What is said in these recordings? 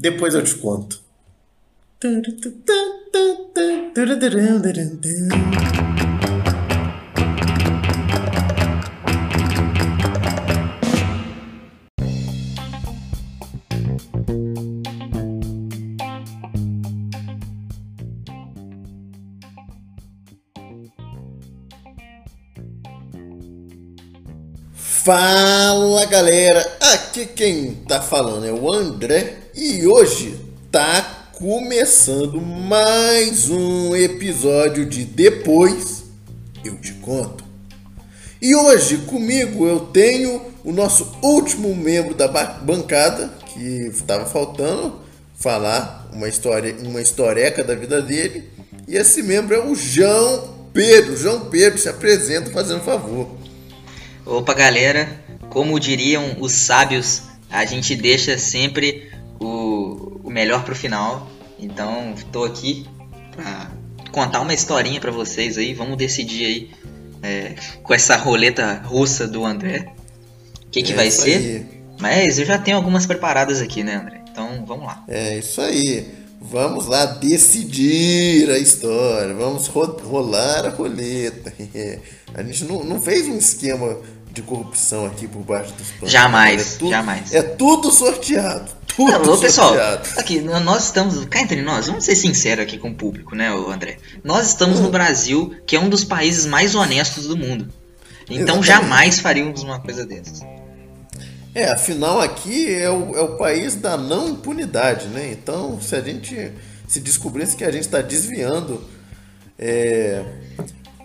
Depois eu te conto. Fala galera, aqui quem tá falando é o André e hoje tá começando mais um episódio de Depois Eu Te Conto. E hoje comigo eu tenho o nosso último membro da bancada que estava faltando falar uma história, uma historieca da vida dele. E esse membro é o João Pedro. João Pedro se apresenta fazendo favor. Opa, galera, como diriam os sábios, a gente deixa sempre o, melhor pro final. Então, tô aqui pra contar uma historinha para vocês aí. Vamos decidir aí é, com essa roleta russa do André. O que, que é vai ser? Aí. Mas eu já tenho algumas preparadas aqui, né, André? Então, vamos lá. É isso aí. Vamos lá decidir a história. Vamos ro rolar a roleta. a gente não, não fez um esquema de corrupção aqui por baixo dos panos. Jamais, é tudo, jamais. É tudo sorteado. Tudo Alô, pessoal, aqui, nós estamos, cá entre nós, vamos ser sinceros aqui com o público, né, André? Nós estamos hum. no Brasil, que é um dos países mais honestos do mundo. Então Exatamente. jamais faríamos uma coisa dessas. É, afinal aqui é o, é o país da não impunidade, né? Então, se a gente se descobrisse que a gente está desviando é,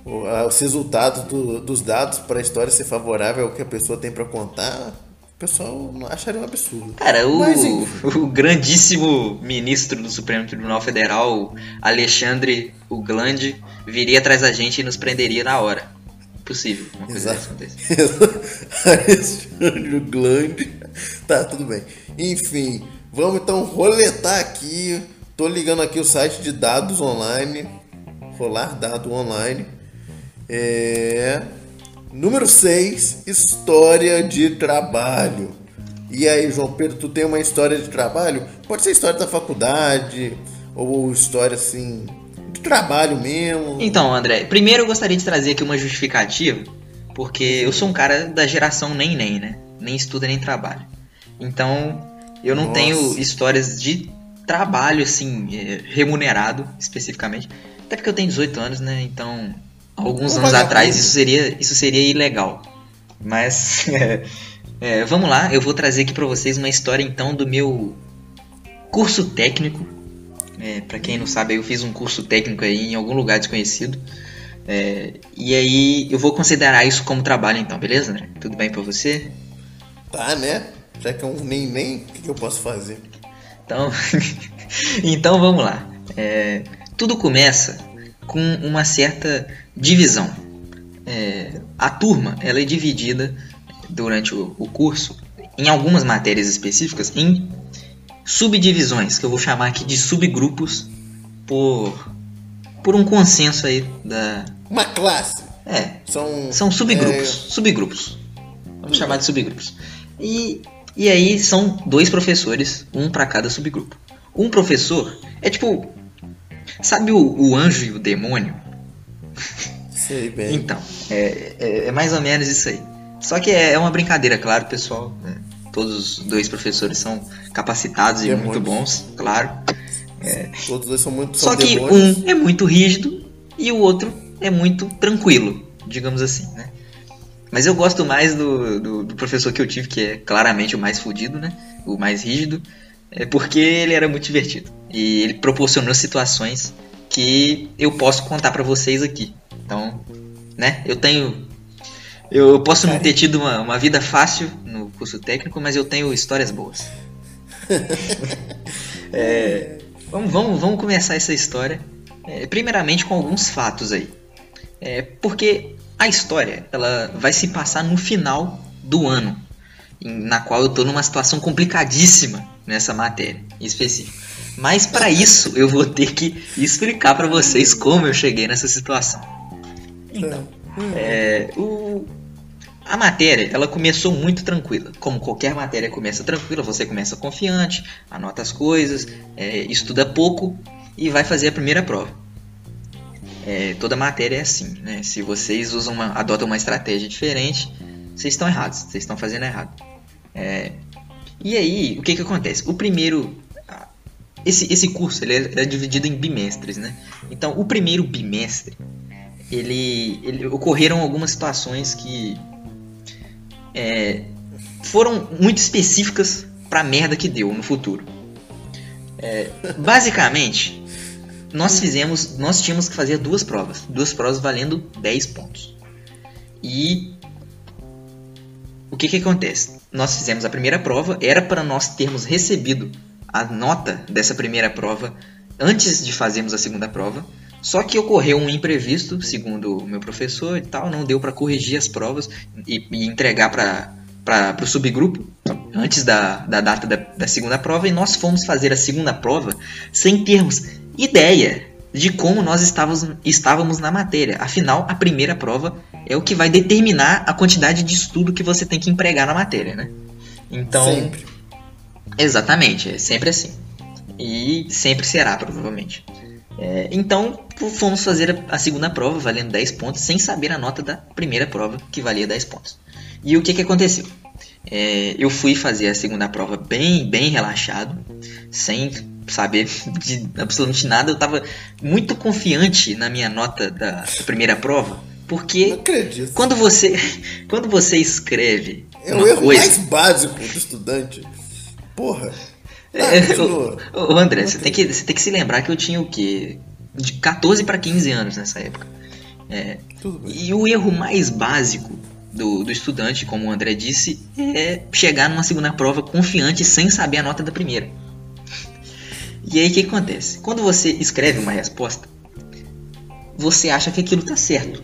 os resultados do, dos dados para a história ser favorável ao que a pessoa tem para contar, o pessoal acharia um absurdo. Cara, o, Mas, o grandíssimo ministro do Supremo Tribunal Federal, Alexandre Uglande, viria atrás da gente e nos prenderia na hora. Possível, uma coisa Exato. Alexandre Uglande. Tá, tudo bem. Enfim, vamos então roletar aqui. Tô ligando aqui o site de dados online. Rolar dado online. É... Número 6, história de trabalho. E aí, João Pedro, tu tem uma história de trabalho? Pode ser história da faculdade, ou história assim, de trabalho mesmo. Então, André, primeiro eu gostaria de trazer aqui uma justificativa, porque eu sou um cara da geração nem nem, né? Nem estuda nem trabalha. Então, eu não Nossa. tenho histórias de trabalho assim, é, remunerado especificamente. Até porque eu tenho 18 anos, né? Então, alguns anos atrás isso seria, isso seria ilegal. Mas é, é, vamos lá, eu vou trazer aqui para vocês uma história então do meu curso técnico. É, para quem não sabe, eu fiz um curso técnico aí em algum lugar desconhecido. É, e aí eu vou considerar isso como trabalho então, beleza, André? Tudo bem para você? Tá, né? Já que é um nem nem, o que, que eu posso fazer? Então, então vamos lá. É, tudo começa com uma certa divisão. É, a turma ela é dividida durante o, o, curso em algumas matérias específicas em subdivisões, que eu vou chamar aqui de subgrupos por, por um consenso aí da... Uma classe. É, são, são subgrupos, é... subgrupos. Vamos chamar de subgrupos. E, e aí são dois professores, um para cada subgrupo. Um professor é tipo Sabe o, o anjo e o demônio? Sei bem. Então, é, é, é, mais ou menos isso aí. Só que é, é uma brincadeira, claro, pessoal. Né? Todos os dois professores são capacitados demônios. e muito bons, claro. É. Todos dois são muito Só que demônios. um é muito rígido e o outro é muito tranquilo, digamos assim, né? Mas eu gosto mais do, do, do professor que eu tive, que é claramente o mais fodido, né? O mais rígido é porque ele era muito divertido. E ele proporcionou situações que eu posso contar para vocês aqui. Então, né? Eu tenho. Eu posso não ter tido uma, uma vida fácil no curso técnico, mas eu tenho histórias boas. é, vamos, vamos, vamos começar essa história. É, primeiramente com alguns fatos aí. É, porque a história ela vai se passar no final do ano na qual eu estou numa situação complicadíssima nessa matéria em específico. Mas para isso eu vou ter que explicar para vocês como eu cheguei nessa situação. Então, é, o, A matéria, ela começou muito tranquila. Como qualquer matéria começa tranquila, você começa confiante, anota as coisas, é, estuda pouco e vai fazer a primeira prova. É, toda matéria é assim, né? Se vocês usam uma, adotam uma estratégia diferente, vocês estão errados, vocês estão fazendo errado. É, e aí, o que que acontece? O primeiro, esse, esse curso ele é, é dividido em bimestres, né? Então, o primeiro bimestre, ele, ele ocorreram algumas situações que é, foram muito específicas pra merda que deu no futuro. É, basicamente, nós fizemos, nós tínhamos que fazer duas provas, duas provas valendo 10 pontos. E o que que acontece? Nós fizemos a primeira prova, era para nós termos recebido a nota dessa primeira prova antes de fazermos a segunda prova. Só que ocorreu um imprevisto, segundo o meu professor e tal, não deu para corrigir as provas e, e entregar para o subgrupo antes da, da data da, da segunda prova. E nós fomos fazer a segunda prova sem termos ideia de como nós estávamos, estávamos na matéria. Afinal, a primeira prova é o que vai determinar a quantidade de estudo que você tem que empregar na matéria, né? Então. Sempre. Exatamente, é sempre assim. E sempre será, provavelmente. É, então, fomos fazer a segunda prova, valendo 10 pontos, sem saber a nota da primeira prova, que valia 10 pontos. E o que, que aconteceu? É, eu fui fazer a segunda prova bem, bem relaxado, sem saber de absolutamente nada. Eu estava muito confiante na minha nota da, da primeira prova, porque quando você quando você escreve é o erro coisa, mais básico do estudante. Porra. É, ah, André, você tem, que, você tem que se lembrar que eu tinha o quê? De 14 para 15 anos nessa época. É, e o erro mais básico do, do estudante, como o André disse, é chegar numa segunda prova confiante sem saber a nota da primeira. E aí o que acontece? Quando você escreve uma resposta, você acha que aquilo está certo.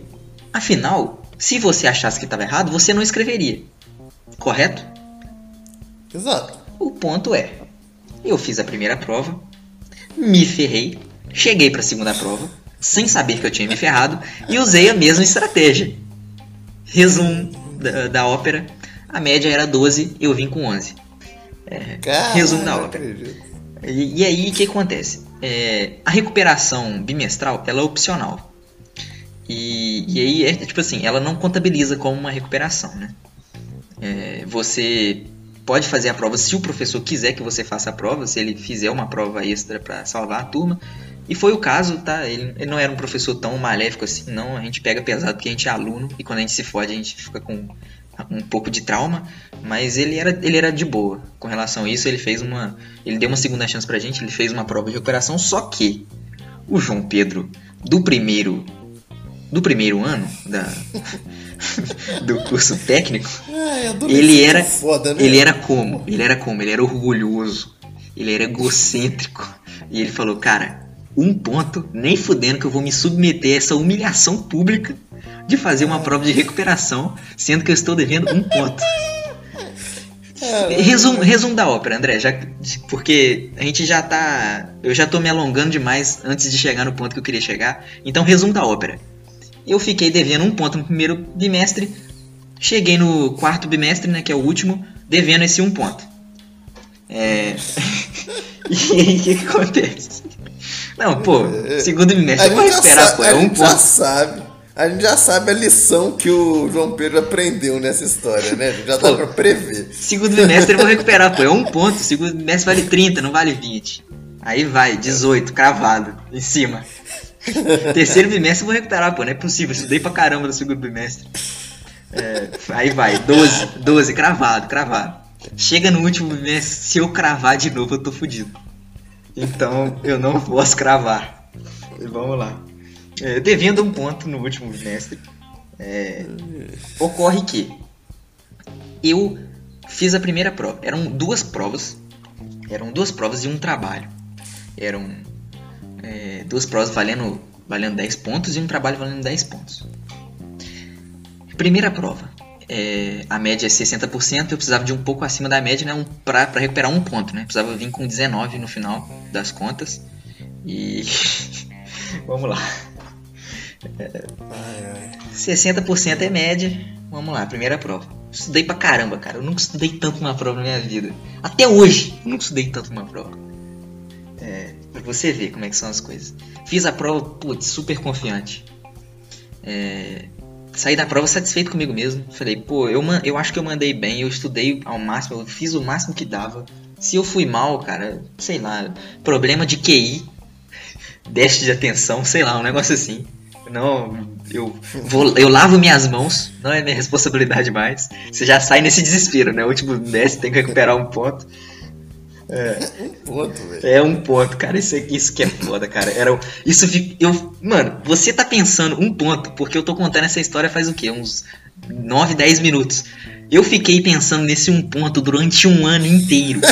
Afinal, se você achasse que estava errado, você não escreveria. Correto? Exato. O ponto é, eu fiz a primeira prova, me ferrei, cheguei para a segunda prova, sem saber que eu tinha me ferrado, e usei a mesma estratégia. Resumo da, da ópera, a média era 12, eu vim com 11. É, resumo da ópera. E, e, aí, o que acontece? É, a recuperação bimestral, ela é opcional. E, e aí, é, tipo assim, ela não contabiliza como uma recuperação, né? É, você pode fazer a prova se o professor quiser que você faça a prova, se ele fizer uma prova extra para salvar a turma. E foi o caso, tá? Ele, ele, não era um professor tão maléfico assim, não. A gente pega pesado porque a gente é aluno e quando a gente se fode a gente fica com um pouco de trauma, mas ele era, ele era de boa com relação a isso. Ele fez uma, ele deu uma segunda chance pra gente, ele fez uma prova de recuperação. Só que o João Pedro do primeiro do primeiro ano da, do curso técnico, é, ele era foda, né? ele era como? Ele era como? Ele era orgulhoso, ele era egocêntrico. E ele falou, cara, um ponto, nem fudendo que eu vou me submeter a essa humilhação pública de fazer uma prova de recuperação, sendo que eu estou devendo um ponto. Resumo, resumo da ópera, André, já, porque a gente já tá. Eu já tô me alongando demais antes de chegar no ponto que eu queria chegar. Então, resumo da ópera. Eu fiquei devendo um ponto no primeiro bimestre. Cheguei no quarto bimestre, né, que é o último, devendo esse um ponto. É... e aí o que, que, acontece? Não, pô, segundo bimestre, eu vou esperar, sabe, pô, é um ponto. já sabe. A gente já sabe a lição que o João Pedro aprendeu nessa história, né? Já dá pô, pra prever. Segundo bimestre eu vou recuperar, pô. É um ponto. Segundo bimestre vale 30, não vale 20. Aí vai, 18, cravado, em cima. Terceiro bimestre eu vou recuperar, pô, não é possível. Estudei pra caramba no segundo bimestre. É, aí vai, 12, 12, cravado, cravado. Chega no último bimestre, se eu cravar de novo, eu tô fudido. Então eu não posso cravar. Vamos lá. É, devendo um ponto no último bimestre, é, ocorre que eu fiz a primeira prova. Eram duas provas. Eram duas provas e um trabalho. Eram é, duas provas valendo, valendo 10 pontos e um trabalho valendo 10 pontos. Primeira prova. É, a média é 60%, eu precisava de um pouco acima da média né, um, para recuperar um ponto. Né? Precisava vir com 19 no final das contas. E. Vamos lá. É, 60% é média, vamos lá, primeira prova. Estudei pra caramba, cara. Eu nunca estudei tanto uma prova na minha vida. Até hoje, eu nunca estudei tanto uma prova. É, pra você ver como é que são as coisas. Fiz a prova, putz, super confiante. É, saí da prova satisfeito comigo mesmo. Falei, pô, eu, eu acho que eu mandei bem, eu estudei ao máximo, eu fiz o máximo que dava. Se eu fui mal, cara, sei lá, problema de QI, déficit de atenção, sei lá, um negócio assim. Não, eu, vou, eu lavo minhas mãos, não é minha responsabilidade mais. Você já sai nesse desespero, né? O último desce, tem que recuperar um ponto. É. Um ponto, velho. É um ponto, cara. Isso, isso que é foda, cara. Era, isso eu, mano, você tá pensando um ponto, porque eu tô contando essa história faz o quê? Uns 9, 10 minutos. Eu fiquei pensando nesse um ponto durante um ano inteiro.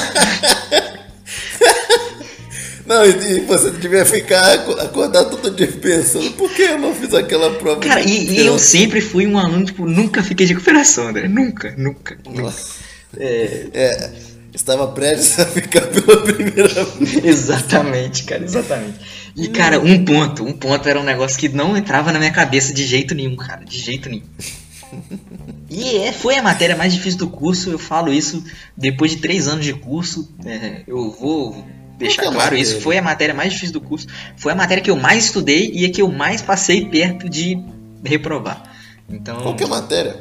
Não, e você devia ficar acordado todo dia pensando por que eu não fiz aquela prova. Cara, e, e, eu sempre fui um aluno, tipo, nunca fiquei de recuperação, né? Nunca, nunca. Nossa. É... é... Estava prestes a ficar pela primeira vez. exatamente, cara, exatamente. E, cara, um ponto, um ponto era um negócio que não entrava na minha cabeça de jeito nenhum, cara, de jeito nenhum. E é, foi a matéria mais difícil do curso, eu falo isso depois de três anos de curso. É, eu vou deixar claro matéria? isso. Foi a matéria mais difícil do curso. Foi a matéria que eu mais estudei e a que eu mais passei perto de reprovar. Então, Qual que é a matéria?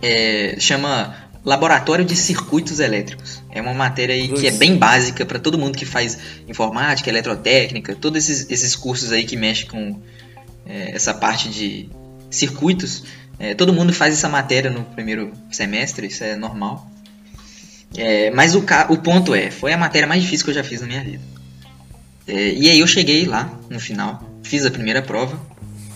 É, chama Laboratório de Circuitos Elétricos. É uma matéria aí que é bem básica para todo mundo que faz informática, eletrotécnica, todos esses, esses cursos aí que mexem com é, essa parte de circuitos. É, todo mundo faz essa matéria no primeiro semestre, isso é normal. É, mas o, o ponto é, foi a matéria mais difícil que eu já fiz na minha vida. É, e aí eu cheguei lá, no final, fiz a primeira prova,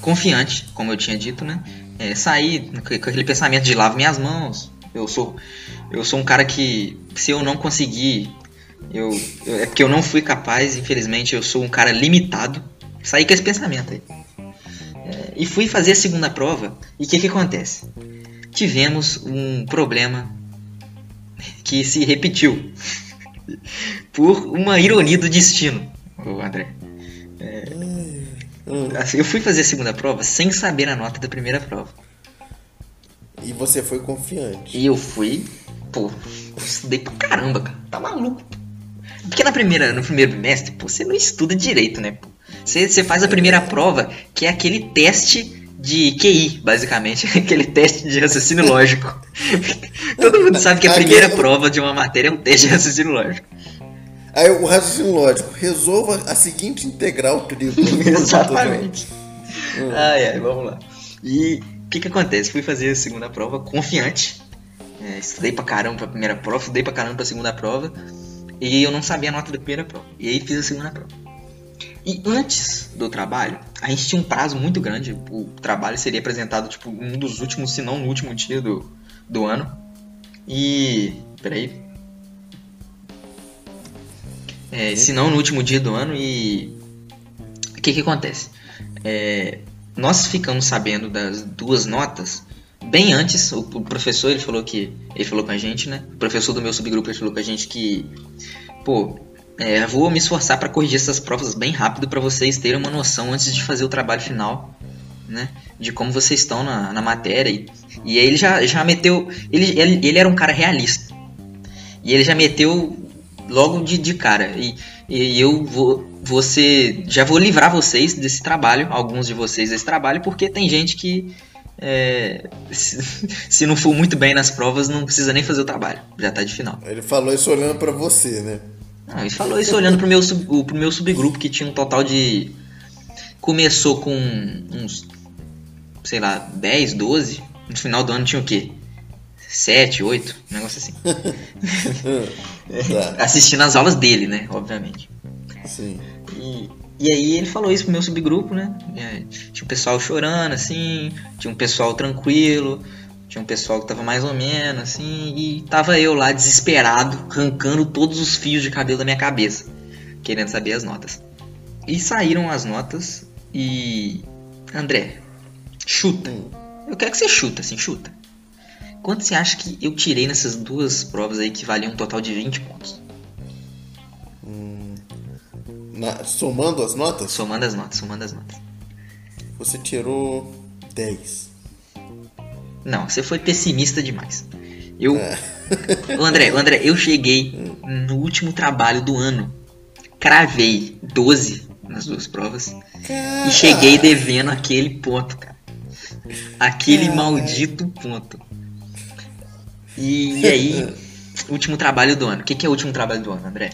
confiante, como eu tinha dito, né? É, saí com aquele pensamento de lavo minhas mãos. Eu sou, eu sou um cara que, se eu não conseguir, eu, eu, é porque eu não fui capaz, infelizmente, eu sou um cara limitado. Saí com esse pensamento aí. É, e fui fazer a segunda prova, e o que, que acontece? Tivemos um problema que se repetiu por uma ironia do destino, o André. É, assim, eu fui fazer a segunda prova sem saber a nota da primeira prova. E você foi confiante. E eu fui, pô, eu estudei pra caramba, cara. Tá maluco. Porque na primeira, no primeiro bimestre, pô, você não estuda direito, né? Pô? Você, você faz a primeira prova, que é aquele teste de QI, basicamente, aquele teste de raciocínio lógico. Todo mundo sabe que a primeira prova de uma matéria é um teste de raciocínio lógico. Aí o raciocínio lógico, resolva a seguinte integral tripla. Exatamente. Hum. Ai, ai, vamos lá. E o que que acontece? Fui fazer a segunda prova confiante. É, estudei pra caramba pra primeira prova, estudei pra caramba pra segunda prova. E eu não sabia a nota da primeira prova. E aí fiz a segunda prova. E antes do trabalho, a gente tinha um prazo muito grande. O trabalho seria apresentado, tipo, um dos últimos, se não no último dia do, do ano. E. Peraí. É, se não no último dia do ano, e. O que que acontece? É, nós ficamos sabendo das duas notas bem antes. O, professor ele falou que. Ele falou com a gente, né? O professor do meu subgrupo ele falou com a gente que. Pô, é, vou me esforçar para corrigir essas provas bem rápido para vocês terem uma noção antes de fazer o trabalho final, né? De como vocês estão na, na matéria. E, e aí ele já, já meteu. Ele, ele, ele era um cara realista. E ele já meteu logo de, de cara. E, e eu vou, você já vou livrar vocês desse trabalho, alguns de vocês desse trabalho, porque tem gente que é, se, se, não for muito bem nas provas não precisa nem fazer o trabalho, já tá de final. Ele falou isso olhando para você, né? Não, ele falou isso olhando pro meu, sub, pro meu subgrupo, que tinha um total de. Começou com uns. Sei lá, 10, 12. No final do ano tinha o quê? 7, 8, um negócio assim. tá. Assistindo as aulas dele, né? Obviamente. Sim. E, e aí ele falou isso pro meu subgrupo, né? É, tinha um pessoal chorando, assim, tinha um pessoal tranquilo. Tinha um pessoal que tava mais ou menos, assim, e tava eu lá desesperado, arrancando todos os fios de cabelo da minha cabeça, querendo saber as notas. E saíram as notas e. André, chuta. Eu quero que você chuta, assim, chuta. Quanto você acha que eu tirei nessas duas provas aí que valiam um total de 20 pontos? Na, somando as notas? Somando as notas, somando as notas. Você tirou 10. Não, você foi pessimista demais. Eu. É. André, André, eu cheguei no último trabalho do ano. Cravei 12 nas duas provas. E cheguei devendo aquele ponto, cara. Aquele maldito ponto. E, e aí, último trabalho do ano. O que, que é o último trabalho do ano, André?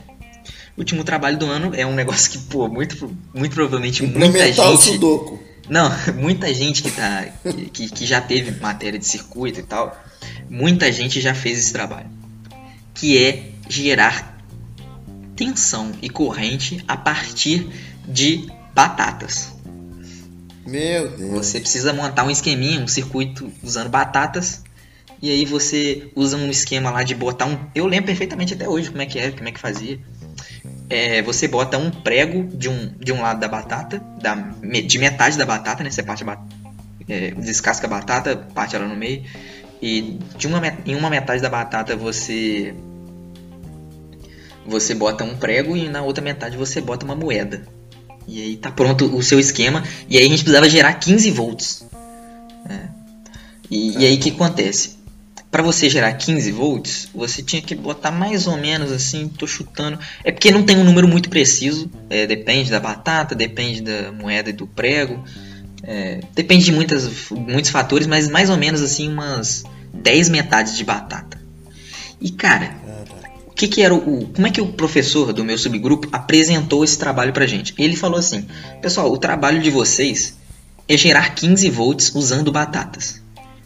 O último trabalho do ano é um negócio que, pô, muito, muito provavelmente muita gente. Sudoku. Não, muita gente que, tá, que, que já teve matéria de circuito e tal, muita gente já fez esse trabalho. Que é gerar tensão e corrente a partir de batatas. Meu Deus. Você precisa montar um esqueminha, um circuito usando batatas. E aí você usa um esquema lá de botar um. Eu lembro perfeitamente até hoje como é que era, como é que fazia. É, você bota um prego de um, de um lado da batata, da, de metade da batata, né? Você parte a é, descasca a batata, parte ela no meio. E de uma, em uma metade da batata você você bota um prego e na outra metade você bota uma moeda. E aí tá pronto o seu esquema. E aí a gente precisava gerar 15 volts. É. E, e, aí o que acontece? Para você gerar 15 volts, você tinha que botar mais ou menos assim, tô chutando. É porque não tem um número muito preciso. É, depende da batata, depende da moeda e do prego. É, depende de muitas, muitos fatores, mas mais ou menos assim umas 10 metades de batata. E cara, que, que era o. Como é que o professor do meu subgrupo apresentou esse trabalho pra gente? Ele falou assim: Pessoal, o trabalho de vocês é gerar 15 volts usando batatas.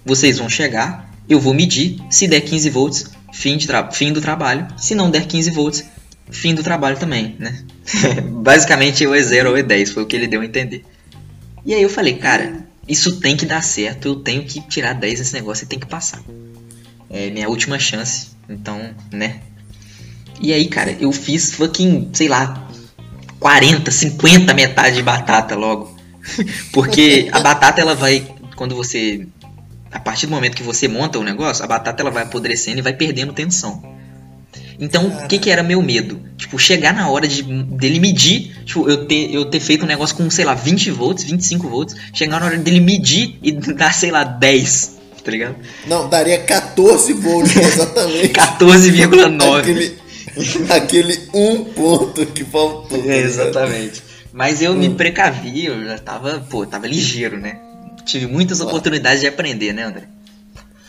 Vocês vão chegar, eu vou medir, se der 15 volts, fim, de fim do trabalho. Se não der 15 volts, fim do trabalho também, né? Basicamente ou é 0 ou é 10, foi o que ele deu a entender. E aí eu falei, cara, isso tem que dar certo, eu tenho que tirar 10 nesse negócio e tem que passar. É minha última chance, então, né? E aí, cara, eu fiz fucking, sei lá, 40, 50 metade de batata logo. Porque a batata ela vai quando você a partir do momento que você monta o negócio, a batata ela vai apodrecendo e vai perdendo tensão. Então, o que, que era meu medo? Tipo, chegar na hora de, dele medir, tipo, eu ter, eu ter feito um negócio com, sei lá, 20 volts, 25 volts, chegar na hora dele medir e dar, sei lá, 10, tá ligado? Não, daria 14 volts, exatamente. 14,9. Aquele, Aquele um ponto que faltou. É, exatamente. Mas eu hum. me precavi, eu já tava, pô, tava ligeiro, né? Tive muitas oportunidades de aprender, né, André?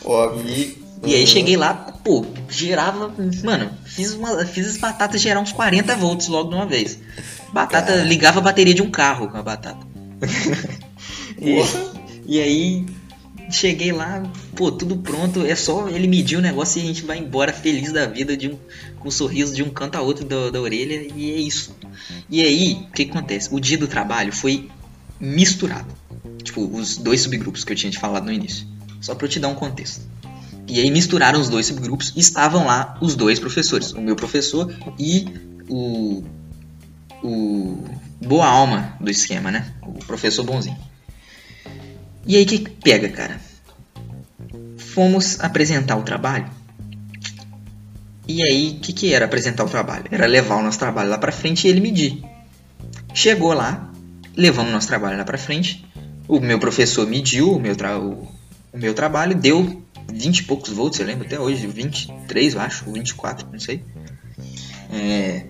Óbvio. E, e aí cheguei lá, pô, gerava. Mano, fiz, uma, fiz as batatas gerar uns 40 volts logo de uma vez. Batata, Cara. ligava a bateria de um carro com a batata. e, e aí Cheguei lá, pô, tudo pronto. É só ele medir o negócio e a gente vai embora feliz da vida, de um, com um sorriso de um canto a outro da, da orelha, e é isso. E aí, o que, que acontece? O dia do trabalho foi misturado. Tipo, os dois subgrupos que eu tinha te falado no início. Só pra eu te dar um contexto. E aí misturaram os dois subgrupos e estavam lá os dois professores. O meu professor e o. O. Boa alma do esquema, né? O professor bonzinho. E aí o que pega, cara? Fomos apresentar o trabalho. E aí, o que, que era apresentar o trabalho? Era levar o nosso trabalho lá pra frente e ele medir. Chegou lá, levamos o nosso trabalho lá pra frente. O meu professor mediu o meu, tra o, o meu trabalho, deu 20 e poucos volts, eu lembro até hoje, 23 eu acho, 24, não sei. É,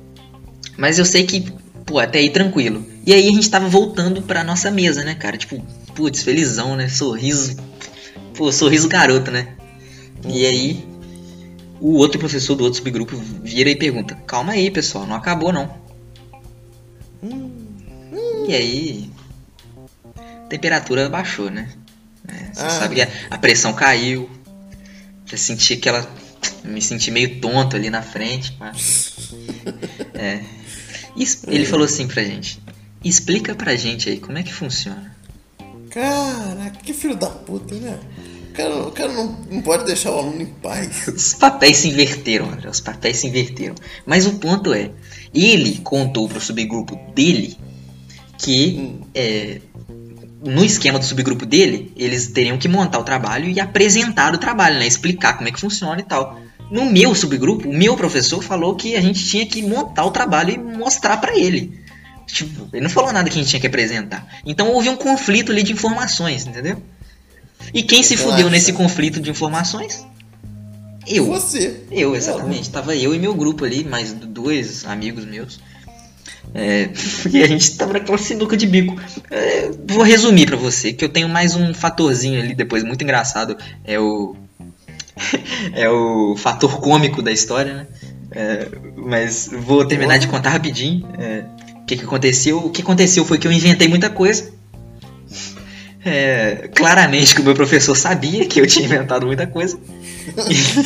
mas eu sei que, pô, até aí tranquilo. E aí a gente tava voltando pra nossa mesa, né, cara? Tipo, putz, felizão, né? Sorriso. Pô, sorriso garoto, né? E aí, o outro professor do outro subgrupo vira e pergunta: Calma aí, pessoal, não acabou não. E aí, a temperatura baixou, né? É, você ah. sabe que a, a, pressão caiu. Eu senti aquela. Me senti meio tonto ali na frente. Mas... É. Ele falou assim pra gente: Explica pra gente aí como é que funciona. Caraca, que filho da puta, né? O cara, o cara não, não pode deixar o aluno em paz. Os papéis se inverteram, André. Os papéis se inverteram. Mas o ponto é, ele contou pro subgrupo dele que é, no esquema do subgrupo dele, eles teriam que montar o trabalho e apresentar o trabalho, né? Explicar como é que funciona e tal. No meu subgrupo, o meu professor falou que a gente tinha que montar o trabalho e mostrar para ele. Tipo, ele não falou nada que a gente tinha que apresentar. Então houve um conflito ali de informações, entendeu? E quem se fudeu nesse conflito de informações? Eu. Você. Eu, exatamente. Tava eu e meu grupo ali, mais dois amigos meus. É, e a gente tava naquela sinuca de bico. É, vou resumir para você, que eu tenho mais um fatorzinho ali depois, muito engraçado. É o. é o fator cômico da história, né? É, mas vou terminar de contar rapidinho. É, o que, que aconteceu? O que aconteceu foi que eu inventei muita coisa. É, claramente que o meu professor sabia que eu tinha inventado muita coisa.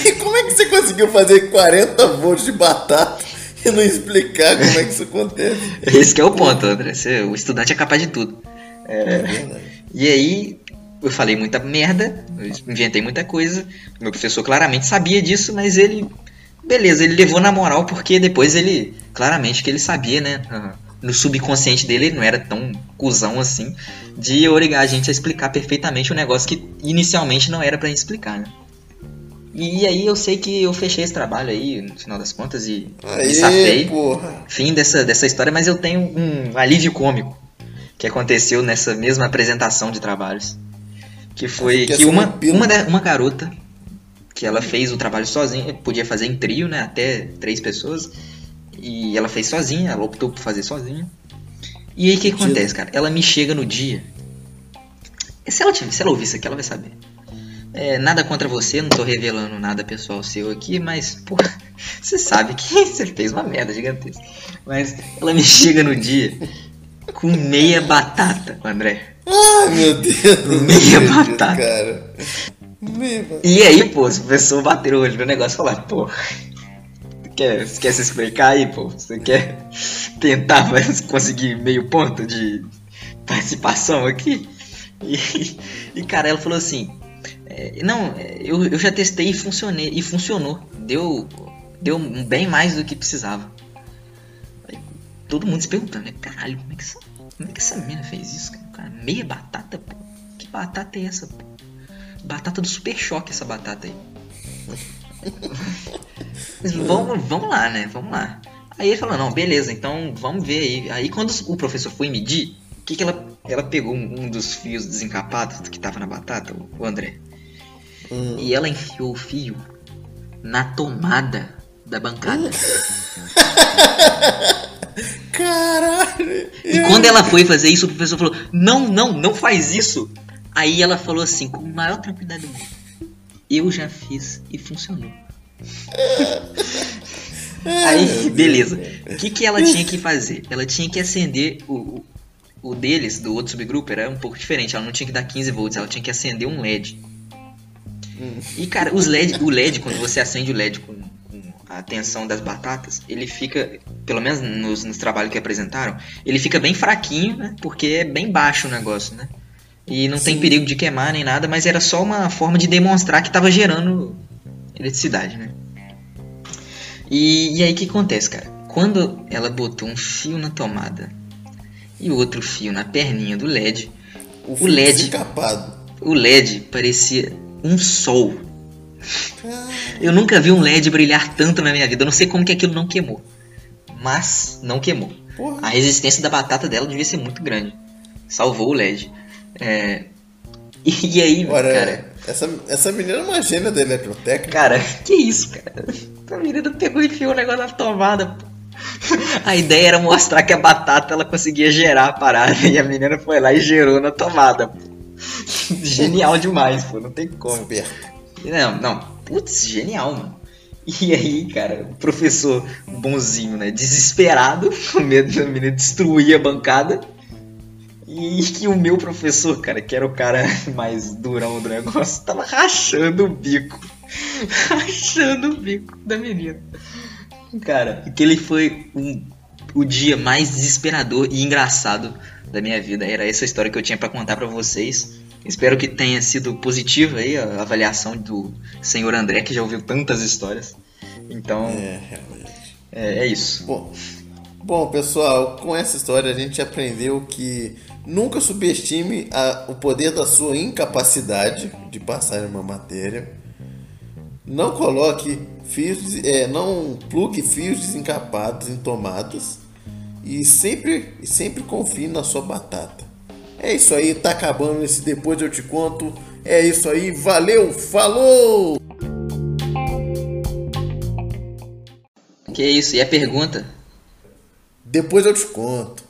E como é que você conseguiu fazer 40 volts de batata e não explicar como é que isso acontece? Esse é o ponto, André. O estudante é capaz de tudo. É, é e aí, eu falei muita merda, inventei muita coisa. O meu professor claramente sabia disso, mas ele. Beleza, ele levou na moral porque depois ele. Claramente que ele sabia, né? No subconsciente dele ele não era tão cuzão assim de obrigar a gente a explicar perfeitamente o um negócio que inicialmente não era para explicar, né? E aí eu sei que eu fechei esse trabalho aí, no final das contas, e Aê, me safei. Porra. Fim dessa, dessa história, mas eu tenho um alívio cômico que aconteceu nessa mesma apresentação de trabalhos. Que foi que uma, uma, uma garota, que ela fez o trabalho sozinha, podia fazer em trio, né? Até três pessoas. E ela fez sozinha, ela optou por fazer sozinha. E aí o que, que acontece, cara? Ela me chega no dia. Se ela, se ela ouvir isso aqui, ela vai saber. É, nada contra você, não tô revelando nada pessoal seu aqui, mas, pô, você sabe que você fez uma merda gigantesca. Mas ela me chega no dia com meia batata, André. Ai, meu Deus. Meia Deus, batata. Cara. Meia batata. E aí, pô, o professor bateu o olho no negócio e falou, pô, quer, você quer se explicar aí, pô? Você quer tentar conseguir meio ponto de participação aqui? E, e cara, ela falou assim, é, não, eu, eu já testei e, funcionei, e funcionou. Deu, deu bem mais do que precisava. Aí, todo mundo se perguntando, né? Caralho, como é que essa, como é que essa mina fez isso? Cara? Meia batata, pô. Que batata é essa, pô? Batata do super choque essa batata aí. vamos, vamos lá, né? Vamos lá. Aí ele falou, não, beleza, então vamos ver aí. Aí quando o professor foi medir, o que, que ela. Ela pegou um, um dos fios desencapados que tava na batata, o André. Hum. E ela enfiou o fio na tomada da bancada. Caralho! E quando ela foi fazer isso, o professor falou: Não, não, não faz isso. Aí ela falou assim, com a maior tranquilidade do mundo: Eu já fiz e funcionou. Aí, beleza. O que, que ela tinha que fazer? Ela tinha que acender o, o deles, do outro subgrupo, era um pouco diferente. Ela não tinha que dar 15 volts, ela tinha que acender um LED. E cara, os LED, o LED, quando você acende o LED com, com a tensão das batatas, ele fica, pelo menos nos, nos trabalhos que apresentaram, ele fica bem fraquinho, né? Porque é bem baixo o negócio, né? E não Sim. tem perigo de queimar nem nada, mas era só uma forma de demonstrar que estava gerando eletricidade, né? E, e aí o que acontece, cara? Quando ela botou um fio na tomada e outro fio na perninha do LED, o, o LED, o LED parecia um sol. Eu nunca vi um LED brilhar tanto na minha vida. Eu não sei como que aquilo não queimou. Mas não queimou. Porra. A resistência da batata dela devia ser muito grande. Salvou o LED. É... E, e, aí, Ora, cara. Essa, essa menina é uma gênia da eletrotécnica. Cara, que isso, cara? A menina pegou e enfiou o negócio na tomada. A ideia era mostrar que a batata ela conseguia gerar a parada. E a menina foi lá e gerou na tomada. genial demais, pô, não tem como. Não, não, putz, genial, mano. E aí, cara, o professor bonzinho, né, desesperado, com medo da menina destruir a bancada. E que o meu professor, cara, que era o cara mais durão do negócio, tava rachando o bico. rachando o bico da menina. Cara, aquele foi um, o dia mais desesperador e engraçado da minha vida. Era essa história que eu tinha para contar para vocês. Espero que tenha sido positiva aí a avaliação do senhor André, que já ouviu tantas histórias. Então, é, é, é isso. Bom, bom, pessoal, com essa história a gente aprendeu que nunca subestime a, o poder da sua incapacidade de passar uma matéria. Não coloque fios, é, não plugue fios desencapados em tomadas e sempre, sempre confie na sua batata. É isso aí, tá acabando esse depois eu te conto. É isso aí, valeu, falou! Que isso, e a pergunta? Depois eu te conto.